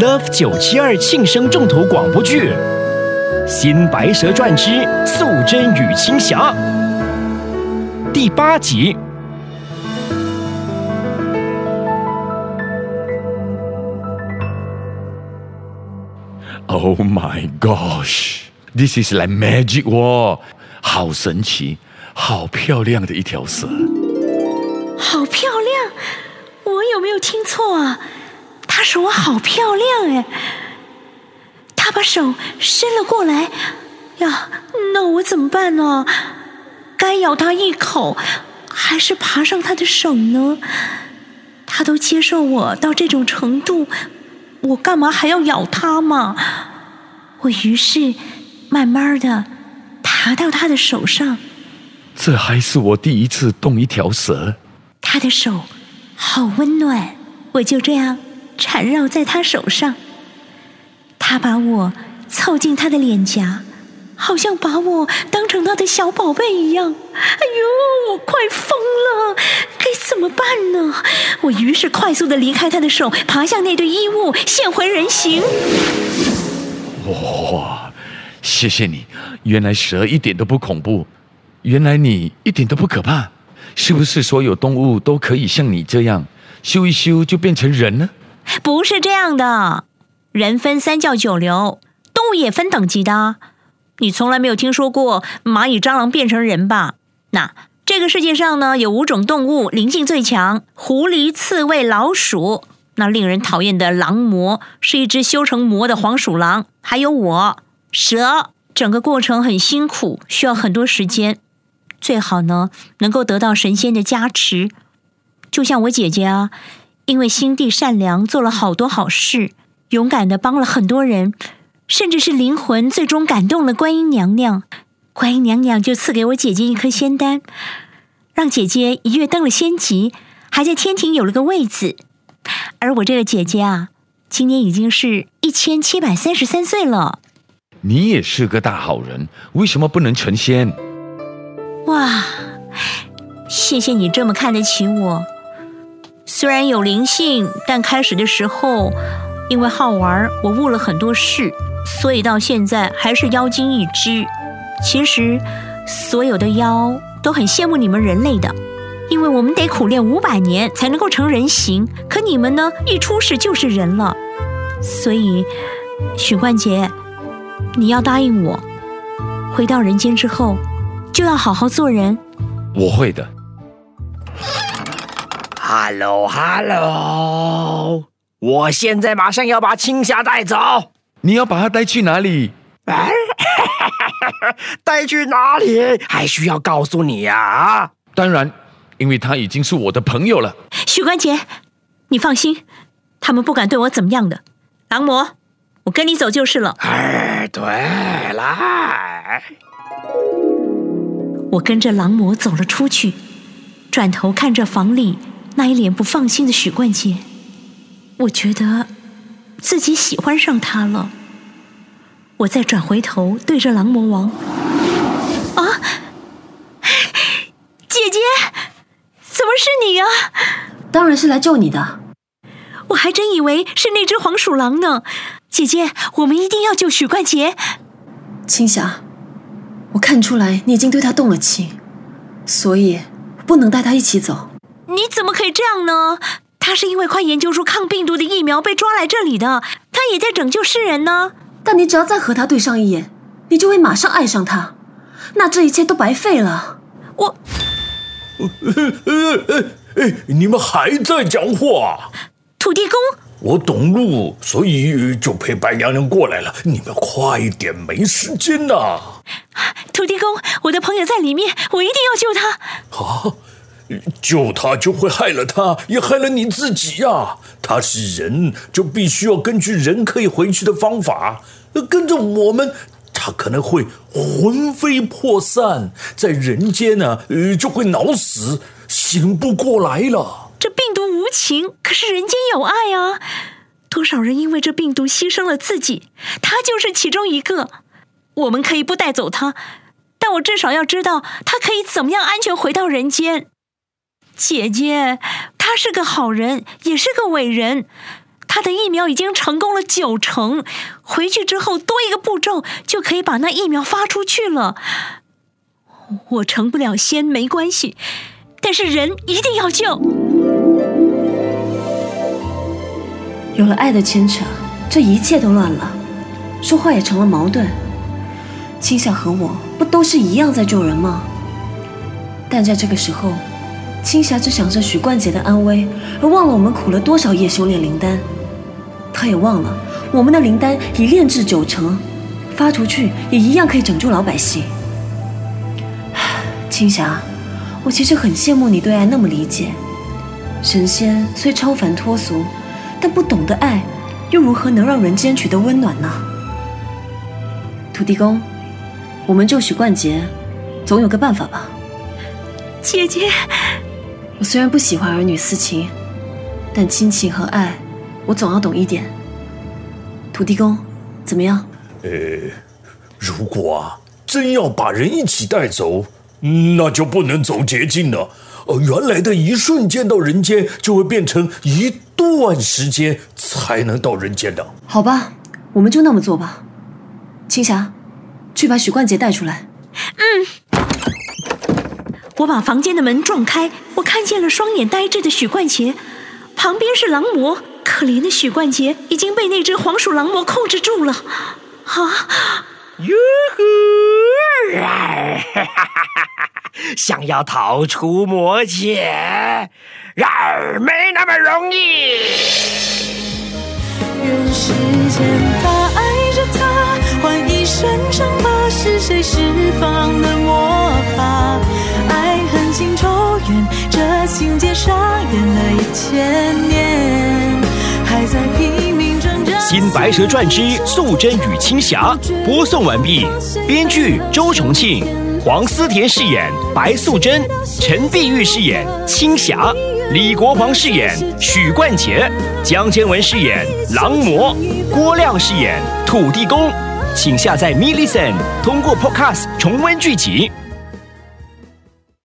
Love 九七二庆生重头广播剧《新白蛇传之素贞与青霞》第八集。Oh my gosh! This is like magic 哦，好神奇，好漂亮的一条蛇。好漂亮！我有没有听错啊？他说我好漂亮哎！他把手伸了过来，呀，那我怎么办呢？该咬他一口，还是爬上他的手呢？他都接受我到这种程度，我干嘛还要咬他嘛？我于是慢慢的爬到他的手上，这还是我第一次动一条蛇。他的手好温暖，我就这样缠绕在他手上。他把我凑近他的脸颊，好像把我当成他的小宝贝一样。哎呦，我快疯了，该怎么办呢？我于是快速的离开他的手，爬向那堆衣物，现回人形。哇，谢谢你！原来蛇一点都不恐怖，原来你一点都不可怕。是不是所有动物都可以像你这样修一修就变成人呢？不是这样的，人分三教九流，动物也分等级的。你从来没有听说过蚂蚁、蟑螂变成人吧？那这个世界上呢，有五种动物灵性最强：狐狸、刺猬、老鼠。那令人讨厌的狼魔是一只修成魔的黄鼠狼，还有我蛇。整个过程很辛苦，需要很多时间。最好呢，能够得到神仙的加持。就像我姐姐啊，因为心地善良，做了好多好事，勇敢的帮了很多人，甚至是灵魂最终感动了观音娘娘。观音娘娘就赐给我姐姐一颗仙丹，让姐姐一跃登了仙级，还在天庭有了个位子。而我这个姐姐啊，今年已经是一千七百三十三岁了。你也是个大好人，为什么不能成仙？哇，谢谢你这么看得起我。虽然有灵性，但开始的时候因为好玩，我误了很多事，所以到现在还是妖精一只。其实所有的妖都很羡慕你们人类的。因为我们得苦练五百年才能够成人形，可你们呢，一出世就是人了。所以，许冠杰，你要答应我，回到人间之后，就要好好做人。我会的。Hello，Hello，我现在马上要把青霞带走。你要把她带去哪里？带去哪里还需要告诉你呀？当然。因为她已经是我的朋友了，许关杰，你放心，他们不敢对我怎么样的。狼魔，我跟你走就是了。哎，对，来，我跟着狼魔走了出去，转头看着房里那一脸不放心的许冠杰，我觉得自己喜欢上他了。我再转回头对着狼魔王，啊，姐姐。怎么是你呀？当然是来救你的。我还真以为是那只黄鼠狼呢。姐姐，我们一定要救许冠杰。青霞，我看出来你已经对他动了情，所以不能带他一起走。你怎么可以这样呢？他是因为快研究出抗病毒的疫苗被抓来这里的，他也在拯救世人呢。但你只要再和他对上一眼，你就会马上爱上他，那这一切都白费了。我。哎，你们还在讲话？土地公，我懂路，所以就陪白娘娘过来了。你们快一点，没时间呐！土地公，我的朋友在里面，我一定要救他。啊，救他就会害了他，也害了你自己呀。他是人，就必须要根据人可以回去的方法，跟着我们。他可能会魂飞魄散，在人间呢，呃，就会脑死，醒不过来了。这病毒无情，可是人间有爱啊！多少人因为这病毒牺牲了自己，他就是其中一个。我们可以不带走他，但我至少要知道他可以怎么样安全回到人间。姐姐，他是个好人，也是个伟人。他的疫苗已经成功了九成，回去之后多一个步骤就可以把那疫苗发出去了。我成不了仙没关系，但是人一定要救。有了爱的牵扯，这一切都乱了，说话也成了矛盾。青霞和我不都是一样在救人吗？但在这个时候，青霞只想着许冠杰的安危，而忘了我们苦了多少夜修炼灵丹。她也忘了我们的灵丹已炼制九成，发出去也一样可以拯救老百姓。青霞，我其实很羡慕你对爱那么理解。神仙虽超凡脱俗，但不懂得爱，又如何能让人间取得温暖呢？土地公，我们救许冠杰，总有个办法吧？姐姐，我虽然不喜欢儿女私情，但亲情和爱，我总要懂一点。土地公，怎么样？呃，如果啊，真要把人一起带走，那就不能走捷径了。呃，原来的一瞬间到人间，就会变成一段时间才能到人间的。好吧，我们就那么做吧。青霞，去把许冠杰带出来。我把房间的门撞开，我看见了双眼呆滞的许冠杰，旁边是狼魔。可怜的许冠杰已经被那只黄鼠狼魔控制住了。啊！哟呵！想要逃出魔界，然而没那么容易。愿世间他爱着他，换一身伤疤是谁释放的情节上演了一千年，还在拼命挣扎。《新白蛇传之素贞与青霞》播送完毕，编剧周重庆，黄思甜饰演白素贞，陈碧玉饰演青霞，李国煌饰演许冠杰，江千文饰演狼魔，郭亮饰演土地公。请下载 m i l l i c e n 通过 Podcast 重温剧集。